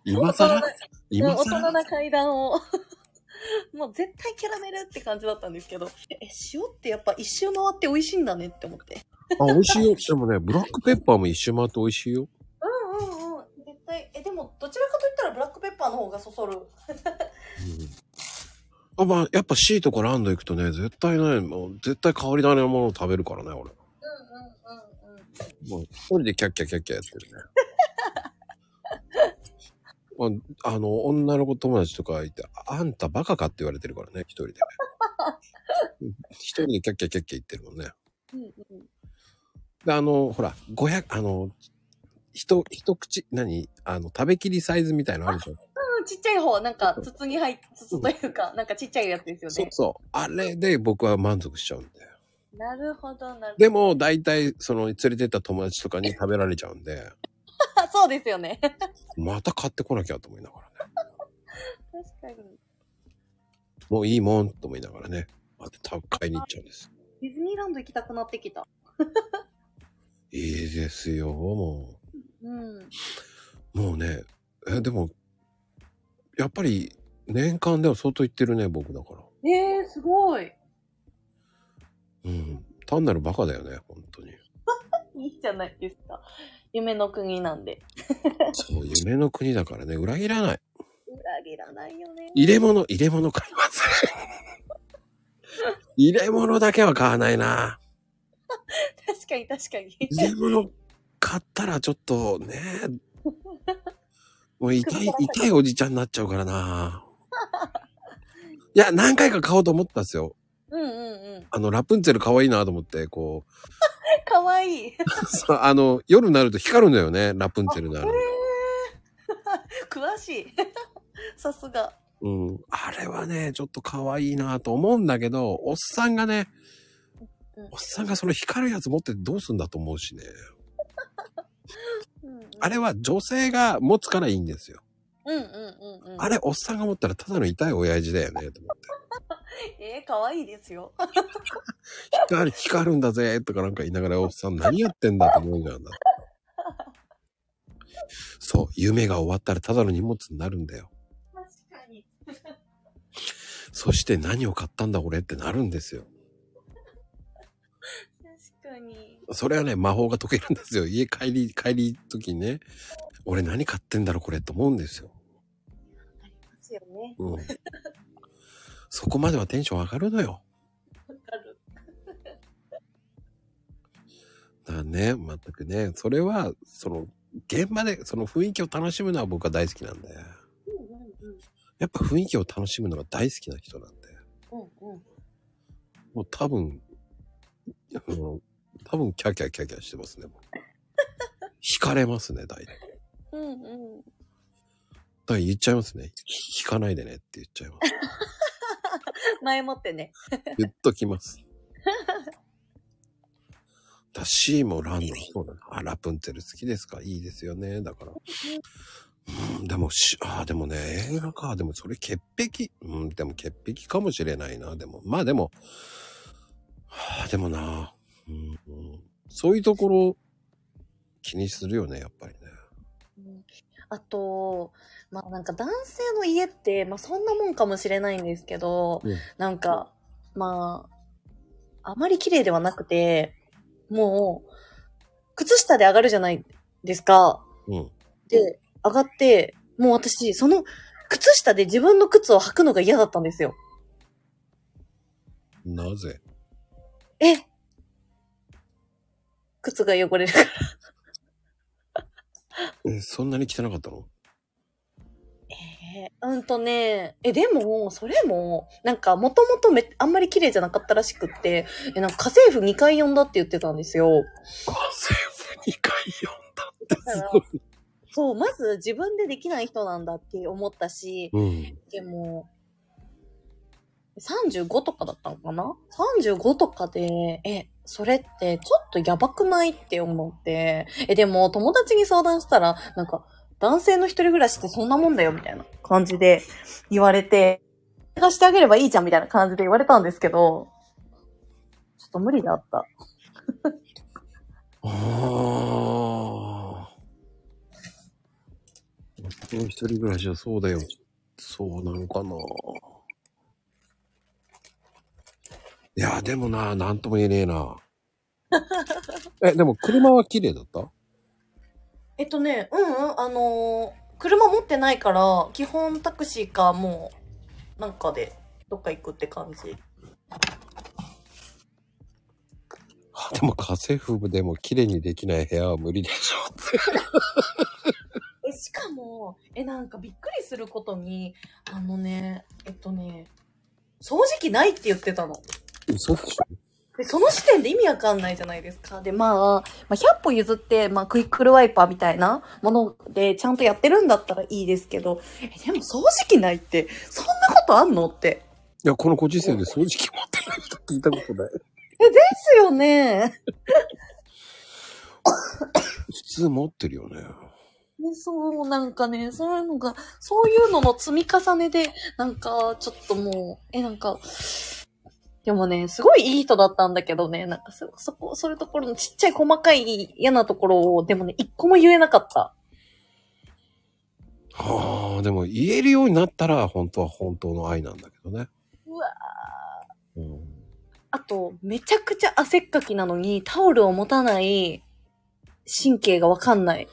今更？うん今大人更な階段を。[LAUGHS] もう絶対キャラメルって感じだったんですけど、え、塩ってやっぱ一周回って美味しいんだねって思って。あ、美味しいよ。でもね、ブラックペッパーも一周回って美味しいよ。うんうんうん。絶対、え、でもどちらかといったらブラックペッパーの方がそそる。うん。あ、まあ、やっぱ C とかランド行くとね、絶対ね、もう絶対変わり種のものを食べるからね、俺。うんうんうんうん。もう一人でキャッキャキャッキャやってるね。まあ、あの、女の子友達とかいて、あんたバカかって言われてるからね、一人で。[LAUGHS] 一人でキャッキャキャッキャ言ってるもんね。うんうん。で、あの、ほら、500、あの、一、一口、何あの、食べきりサイズみたいのあるじゃん。うん、ちっちゃい方、なんか、筒に入っ、筒というか、なんかちっちゃいやつですよね。そうそう。あれで僕は満足しちゃうんだよ。なるほど、なるほど。でも、大体、その、連れてった友達とかに食べられちゃうんで、[LAUGHS] そうですよね。また買ってこなきゃと思いながらね。確かに。もういいもんと思いながらね、また買いに行っちゃうんです。ディズニーランド行きたくなってきた。[LAUGHS] いいですよ、もうん。う。もうね、え、でも、やっぱり、年間では相当行ってるね、僕だから。えー、すごい。うん。単なるバカだよね、本当に。[LAUGHS] いいじゃないですか。夢の国なんで。[LAUGHS] そう、夢の国だからね、裏切らない。裏切らないよね。入れ物、入れ物買いません。[LAUGHS] 入れ物だけは買わないな。確かに確かに。入れ物買ったらちょっとね、[LAUGHS] もう痛い、痛いおじちゃんになっちゃうからな。いや、何回か買おうと思ったんですよ。うんうんうん。あの、ラプンツェル可愛いなと思って、こかわいい。[LAUGHS] う、そうあの、夜になると光るんだよね、ラプンツェルなら。[LAUGHS] 詳しい。[LAUGHS] さすが。うん。あれはね、ちょっと可愛いなと思うんだけど、おっさんがねうん、おっさんがその光るやつ持ってどうすんだと思うしね。うんうんあれは女性が持つからいいんですよ。うんうんうんうん。あれ、おっさんが持ったらただの痛い親父だよね、と思って。[LAUGHS] えー、かわいいですよ。光る、光るんだぜ、とかなんか言いながら、おっさん何やってんだと思うじゃんだ。そう、夢が終わったらただの荷物になるんだよ。確かに。そして何を買ったんだ俺ってなるんですよ。確かに。それはね、魔法が解けるんですよ。家帰り、帰り時にね、俺何買ってんだろこれと思うんですよ。よね。うん。そこまではテンション上がるのよ。わかる。だね、全くね、それは、その、現場でその雰囲気を楽しむのは僕は大好きなんで。うんうんうん。やっぱ雰囲気を楽しむのが大好きな人なんで。うんうん。もう多分、多分キャキャキャキャしてますね。もう [LAUGHS] 惹かれますね、大体。うんうんはい、言っちゃいますね。引かないでねって言っちゃいます。[LAUGHS] 前もってね。[LAUGHS] 言っときます。だ C もランドそうだな。あ、ラプンツェル好きですか？いいですよね。だから。うん、でもし、あ、でもね、映画か。でもそれ潔癖。うん、でも潔癖かもしれないな。でも、まあでも、はあ、でもな、うんうん、そういうところ気にするよね、やっぱりね。うんあと、まあなんか男性の家って、まあそんなもんかもしれないんですけど、うんなんか、まあ、あまり綺麗ではなくて、もう、靴下で上がるじゃないですか。うん。で、上がって、もう私、その、靴下で自分の靴を履くのが嫌だったんですよ。なぜ？え？[LAUGHS] 靴が汚れるから。え、そんなに汚かったの？えーうんとね、え、でも、それも、なんか、もともとめ、あんまり綺麗じゃなかったらしくって、え、なんか、家政婦2回呼んだって言ってたんですよ。政府2回読んだってすごい。そう、まず自分でできない人なんだって思ったし、うん。でも、35とかだったのかな ?35 とかで、え、それってちょっとやばくない？って思って、え、でも友達に相談したら、なんか、男性の一人暮らしってそんなもんだよみたいな感じで言われて、貸してあげればいいじゃんみたいな感じで言われたんですけど、ちょっと無理だった。[LAUGHS] ああ。僕の一人暮らしはそうだよ。そうなのかな。いや、でもな、なんとも言えねえな。え、でも車は綺麗だった？えっとね、うんうん、あのー車持ってないから、基本タクシーかもう、なんかで、どっか行くって感じ。あでも家政婦でも綺麗にできない部屋は無理でしょって。え、しかも、え、なんかびっくりすることに、あのね、えっとね、掃除機ないって言ってたの。嘘でしょ？で、その時点で意味わかんないじゃないですか。で、まあ、まあ、100歩譲って、まあ、クイックルワイパーみたいなもので、ちゃんとやってるんだったらいいですけど、え、でも掃除機ないって、そんなことあんのって。いや、このご時世で掃除機持ってない人聞いたことない。え、ですよね。[COUGHS] 普通持ってるよね。ね、そう、なんかね、そういうのが、そういうのの積み重ねで、なんか、ちょっともう、え、なんか、でもね、すごいいい人だったんだけどね、なんかそ、そこ、そういうところのちっちゃい細かい嫌なところを、でもね、一個も言えなかった。はあ、でも言えるようになったら本当は本当の愛なんだけどね。うわうん、あと、めちゃくちゃ汗っかきなのに、タオルを持たない神経がわかんない。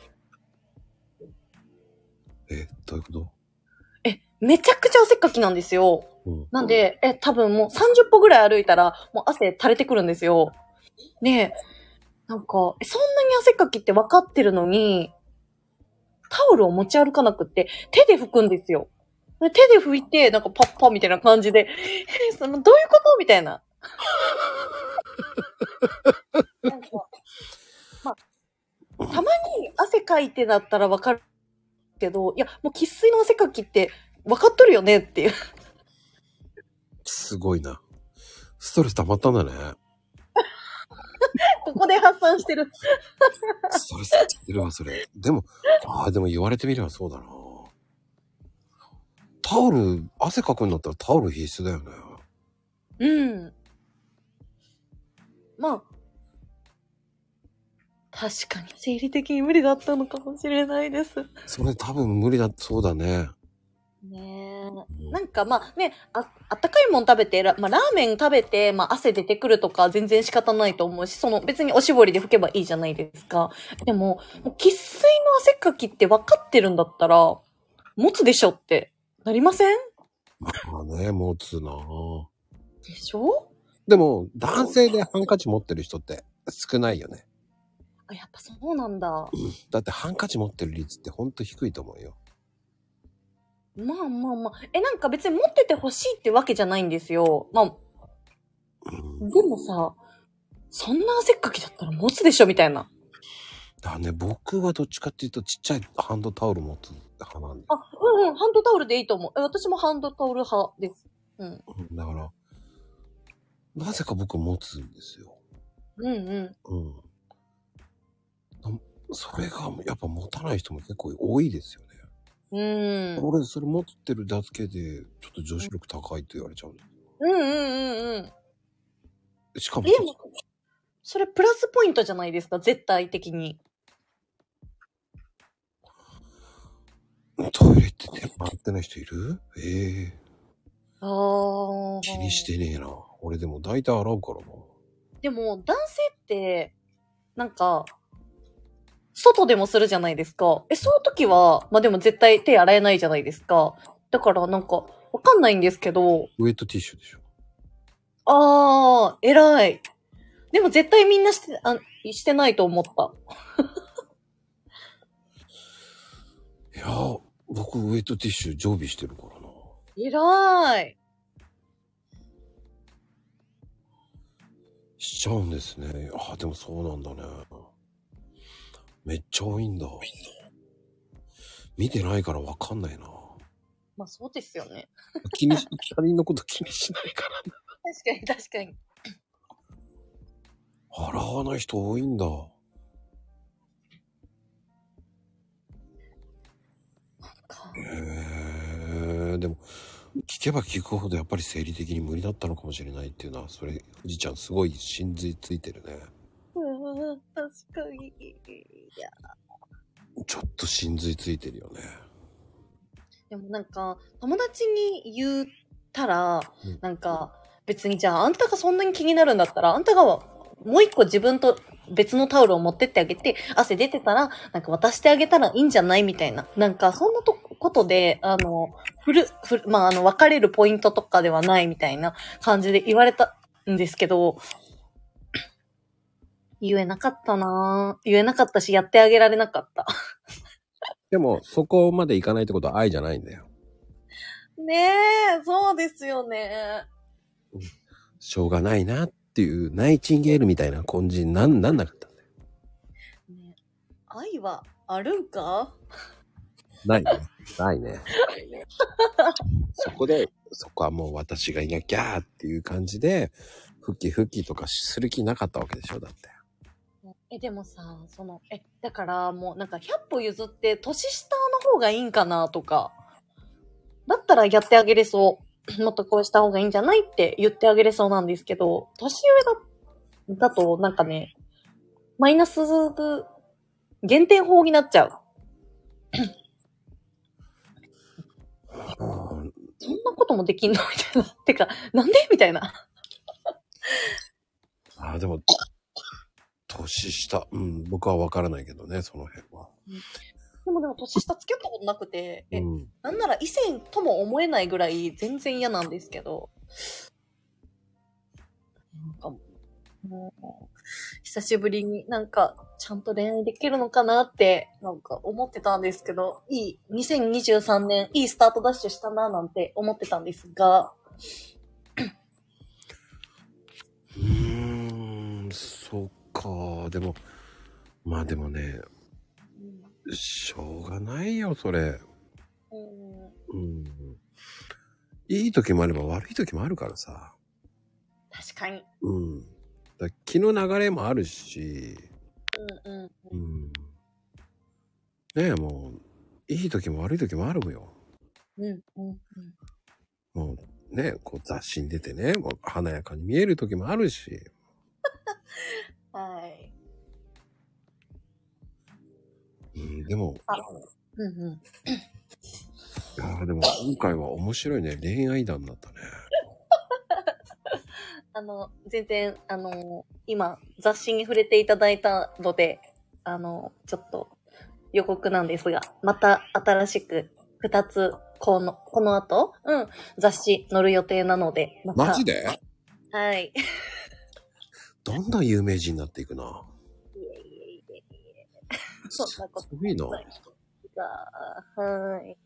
え、どういうこと？え、めちゃくちゃ汗っかきなんですよ。なんで、え、多分もう30歩ぐらい歩いたら、もう汗垂れてくるんですよ。で、なんか、そんなに汗かきって分かってるのに、タオルを持ち歩かなくって、手で拭くんですよ。で手で拭いて、なんかパッパみたいな感じで、え、その、どういうことみたいな。[LAUGHS] なんか、まあ、たまに汗かいてだったら分かるけど、いや、もう喫水の汗かきって分かっとるよねっていう。すごいな。ストレス溜まったんだね。[LAUGHS] ここで発散してる。ストレス溜ってるわ、それ。でも、ああ、でも言われてみればそうだな。タオル、汗かくんだったらタオル必須だよね。うん。まあ、確かに生理的に無理だったのかもしれないです。それ多分無理だ、そうだね。ねなんかまあね、あ、あったかいもん食べて、らまあラーメン食べて、まあ汗出てくるとか全然仕方ないと思うし、その別におしぼりで拭けばいいじゃないですか。でも、喫水の汗かきって分かってるんだったら、持つでしょってなりません？まあね、持つな。でしょ？でも、男性でハンカチ持ってる人って少ないよね。あ、やっぱそうなんだ。だってハンカチ持ってる率ってほんと低いと思うよ。まあまあまあ。え、なんか別に持ってて欲しいってわけじゃないんですよ。まあ、うん。でもさ、そんな汗っかきだったら持つでしょみたいな。だね、僕はどっちかっていうとちっちゃいハンドタオル持つ派なんだよ。あ、うんうん、ハンドタオルでいいと思う。え私もハンドタオル派です。うん。うんだから、なぜか僕持つんですよ。うんうん。うん。なそれがやっぱ持たない人も結構多いですよね。うん。俺、それ持ってるだけで、ちょっと女子力高いって言われちゃう。うんうんうんうん。しかもで、も、それプラスポイントじゃないですか、絶対的に。トイレって手回ってない人いる？ええああ。気にしてねえな。俺でも大体洗うからな。でも、男性って、なんか、外でもするじゃないですか。え、その時は、まあでも絶対手洗えないじゃないですか。だからなんか、わかんないんですけど、ウェットティッシュでしょ。あー、偉い。でも絶対みんなして、あしてないと思った。[LAUGHS] いやー、僕ウェットティッシュ常備してるからな。偉い。しちゃうんですね。あ、でもそうなんだね。めっちゃ多いんだ。見てないからわかんないな。まあそうですよね。気にし、[LAUGHS] 他人のこと気にしないから。確かに確かに。洗わない人多いんだ。へえ。でも、聞けば聞くほどやっぱり生理的に無理だったのかもしれないっていうのは、それ、富士ちゃんすごい真髄ついてるね。うん、確かに。いや、ちょっと真髄ついてるよね。でもなんか、友達に言ったらうん、なんか、別にじゃあ、あんたがそんなに気になるんだったら、あんたがもう一個自分と別のタオルを持ってってあげて、汗出てたら、なんか渡してあげたらいいんじゃないみたいな。なんか、そんなとことで、あの、ふる、ふる、まあ、あの、別れるポイントとかではないみたいな感じで言われたんですけど、言えなかったなぁ言えなかったし、やってあげられなかった。でも、そこまでいかないってことは愛じゃないんだよ。ねえ、そうですよね。しょうがないなっていう、ナイチンゲールみたいな感じになん、なんなかったんだよ。ね愛はあるんか？ないね。ないね。そこで、そこはもう私がいなきゃーっていう感じで、復帰復帰とかする気なかったわけでしょだって。え、でもさ、その、え、だからもうなんか100歩譲って年下の方がいいんかなとか、だったらやってあげれそう。[CLEARS THROAT] もっとこうした方がいいんじゃないって言ってあげれそうなんですけど、年上だ、だとなんかね、マイナス減点法になっちゃう。そんなこともできんの？みたいな。てか、なんで？みたいな。ああ、でも、年下、うん、僕はわからないけどね、その辺は。でもでも年下付き合ったことなくて、え、うん。なんなら異性とも思えないぐらい全然嫌なんですけど。なんか、もう、久しぶりになんか、ちゃんと恋愛できるのかなって、なんか思ってたんですけど、いい、2023年、いいスタートダッシュしたななんて思ってたんですが、うーん、そっか。でも、まあでもね、しょうがないよ、それ。うん、うん。いい時もあれば悪い時もあるからさ。確かに。うん。だ気の流れもあるし、うんうん。うん。ねえ、もう、いい時も悪い時もあるのよ。うんうんうん。もう、ね、こう雑誌に出てね、もう華やかに見える時もあるし。[LAUGHS] はい。うん、でも、あ、うんうん。いやーでも今回は面白いね。恋愛談だったね。[LAUGHS] あの、全然、あの、今、雑誌に触れていただいたので、あの、ちょっと予告なんですが、また新しく二つ、この、この後、うん、雑誌載る予定なので、またマジで？はい。どんな有名人になっていくな？いえいえいえいえ。そんなことすごいな。はい。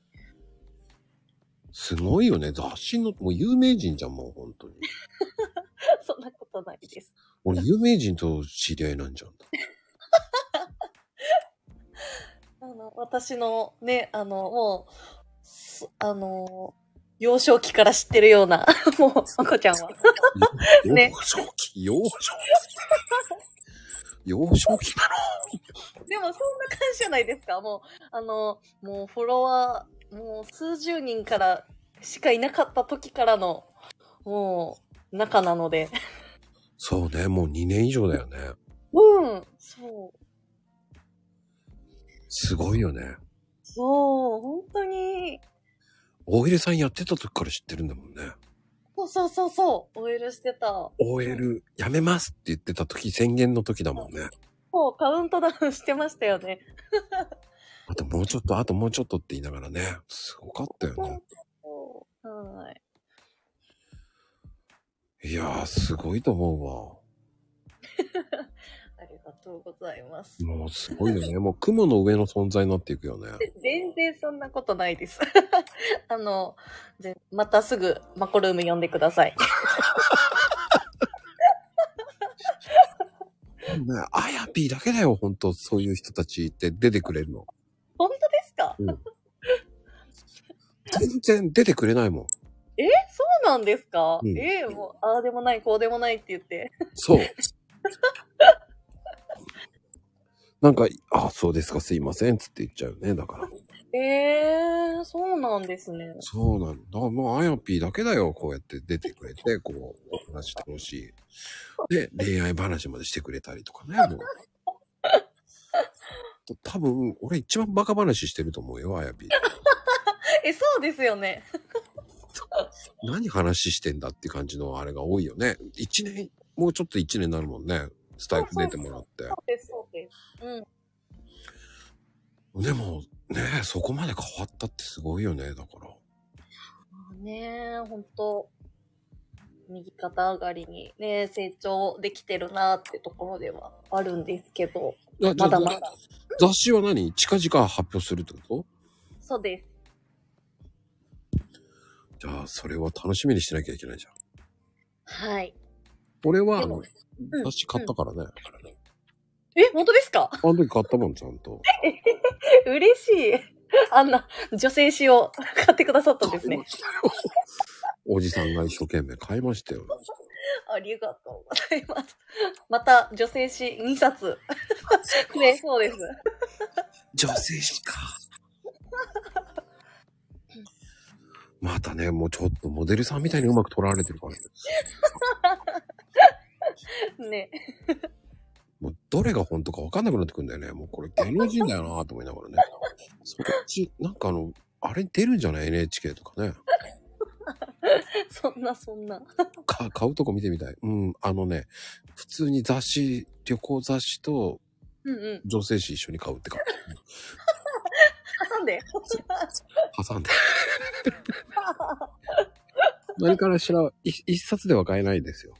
すごいよね。雑誌の、もう有名人じゃん、もう本当に。[LAUGHS] そんなことないです。俺有名人と知り合いなんじゃん。[LAUGHS] あの、私のね、あの、もう、すあの、幼少期から知ってるような、[LAUGHS] もう、まこちゃんは。ね幼少期、幼少期。幼少期なでもそんな感じじゃないですか。もう、あの、もうフォロワー、もう数十人からしかいなかった時からの、もう、仲なので。そうね、もう2年以上だよね。うん。そう。すごいよね。そう、本当に。大入さんやってた時から知ってるんだもんね。そうそうそうそう。OL してた。OL やめますって言ってた時、宣言の時だもんね。そう、カウントダウンしてましたよね。[LAUGHS] あともうちょっと、あともうちょっとって言いながらね。すごかったよね。はい。いやー、すごいと思ありがとうございます。もうすごいよね。もう雲の上の存在になっていくよね。[LAUGHS] 全然そんなことないです。[LAUGHS] あの、ぜまたすぐマコルーム呼んでください。[LAUGHS] ね、あやぴーだけだよ、本当そういう人たちって出てくれるの。本当ですか、うん全然出てくれないもん。そうなんですか、うんええもう、ああでもない、こうでもないって言って。そう。なんか、あ、そうですか、すいません、つって言っちゃうよね、だから。ええそうなんですね。そうなんだ。もう、あやぴーだけだよ、こうやって出てくれて、こう、お話してほしい。で、恋愛話までしてくれたりとかね、もう。多分、俺一番バカ話してると思うよ、あやぴー。[LAUGHS] え、そうですよね。[LAUGHS] 何話してんだって感じのあれが多いよね。一年、もうちょっと一年になるもんね。スタイフ出てもらって。そうです、そうです。うん。でも、ねそこまで変わったってすごいよね、だから。ねえ、ほんと、右肩上がりにね、成長できてるなってところではあるんですけど、まだまだ。雑誌は何？近々発表するってこと？そうです。じゃあ、それは楽しみにしなきゃいけないじゃん。はい。俺は、あの、うん雑誌買ったからね。え、本当ですか？あの時買ったもん、ちゃんと。[LAUGHS] 嬉しい。あんな女性誌を買ってくださったんですね。おじさんが一生懸命買いましたよ。[LAUGHS] ありがとうございます。また女性誌2冊。ね、そうです。女性誌か。またね、もうちょっとモデルさんみたいにうまく撮られてるからね。ね。もうどれが本当か分かんなくなってくるんだよね。もうこれ芸能人だよなと思いながらね。[LAUGHS] そっち、なんかあの、あれに出るんじゃない ?NHK とかね。そんなそんな。か買うとこ見てみたい。うん、あのね、普通に雑誌、旅行雑誌とうんうん。女性誌一緒に買うってか、[LAUGHS] 挟んで。挟んで。[LAUGHS] 何からしら、い一冊では買えないですよ。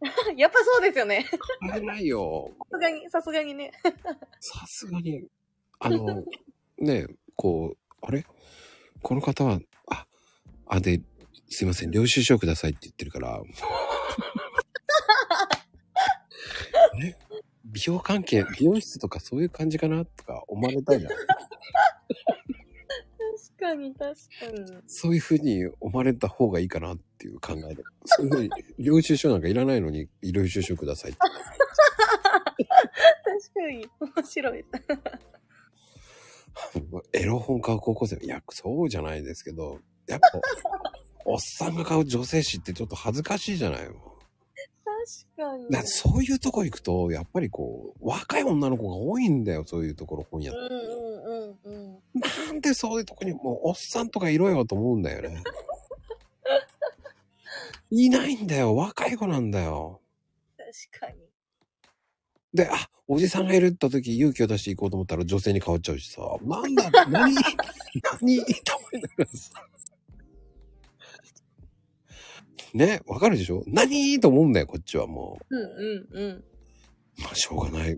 [LAUGHS] やっぱそうですよね。買えないよ。さすがに、さすがにね。さすがに、あの、ね、こう、あれ？この方は、あ、あ、で、すいません、領収書くださいって言ってるから。[LAUGHS] え美容関係、美容室とかそういう感じかな？とか思われたいな。確かに、確かに。そういうふうに思われた方がいいかなっていう考えで。そういうふうに、領収書なんかいらないのに、領収書くださいって。[LAUGHS] 確かに。面白い。[LAUGHS] エロ本買う高校生、いや、そうじゃないですけど、やっぱ、おっさんが買う女性誌ってちょっと恥ずかしいじゃないよ。確かに。だからそういうとこ行くと、やっぱりこう、若い女の子が多いんだよ、そういうところ本屋。うんうんうんうん。なんでそういうとこにもう、おっさんとかいろよと思うんだよね。[LAUGHS] いないんだよ、若い子なんだよ。確かに。で、あ、おじさんがいるって時勇気を出して行こうと思ったら女性に変わっちゃうしさ、なんだ、何、何、と思いながらさ。ね、わかるでしょ？何と思うんだよ、こっちはもうんうんうん。う。まあ、しょうがない。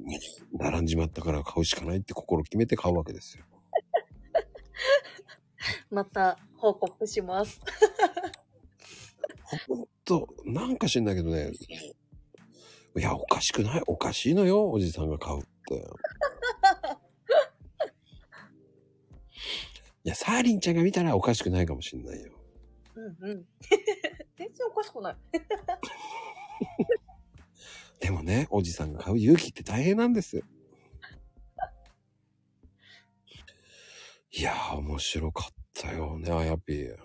並んじまったから買うしかないって心決めて買うわけですよ。[LAUGHS] また報告します。[LAUGHS] ほんと、なんか知んないけどね。いや、おかしくない？おかしいのよ、おじさんが買うって。[LAUGHS] いや、サーリンちゃんが見たらおかしくないかもしんないよ。うんうん。全然おかしくない。[LAUGHS] でもね、おじさんが買う勇気って大変なんです。いやー、面白かったよね、あやぴー。は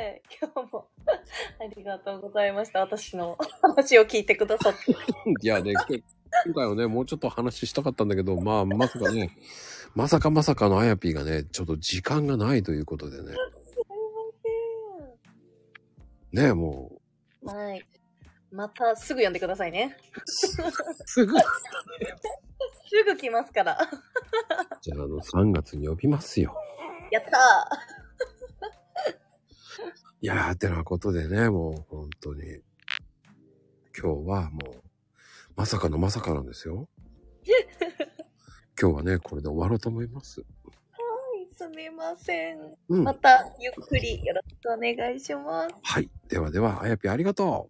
い。今日もありがとうございました。私の話を聞いてくださって。[LAUGHS] いやね、け今回はね、もうちょっと話したかったんだけど、まあ、まさかね、まさかまさかのあやぴーがね、ちょっと時間がないということでね。ね、もはい。またすぐ呼んでくださいね。う、[LAUGHS] すぐ、[LAUGHS] すぐ来ますから。[LAUGHS] じゃあ、あの、3月に呼びますよ。やったいやー、ってなことでね、もう、本当に、今日はもう、まさかのまさかなんですよ。今日はね、これで終わろうと思います。ーすみません。うん。またゆっくりよろしくお願いします。はい。ではでは、あやぴーありがと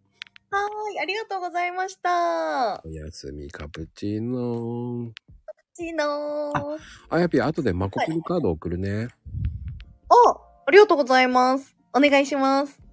はーい。ありがとうございました。う。おやすみカプチーノ。チーノー。あやぴー、後でマコプルカード送るね。あ、ありがとうございます。お願いします。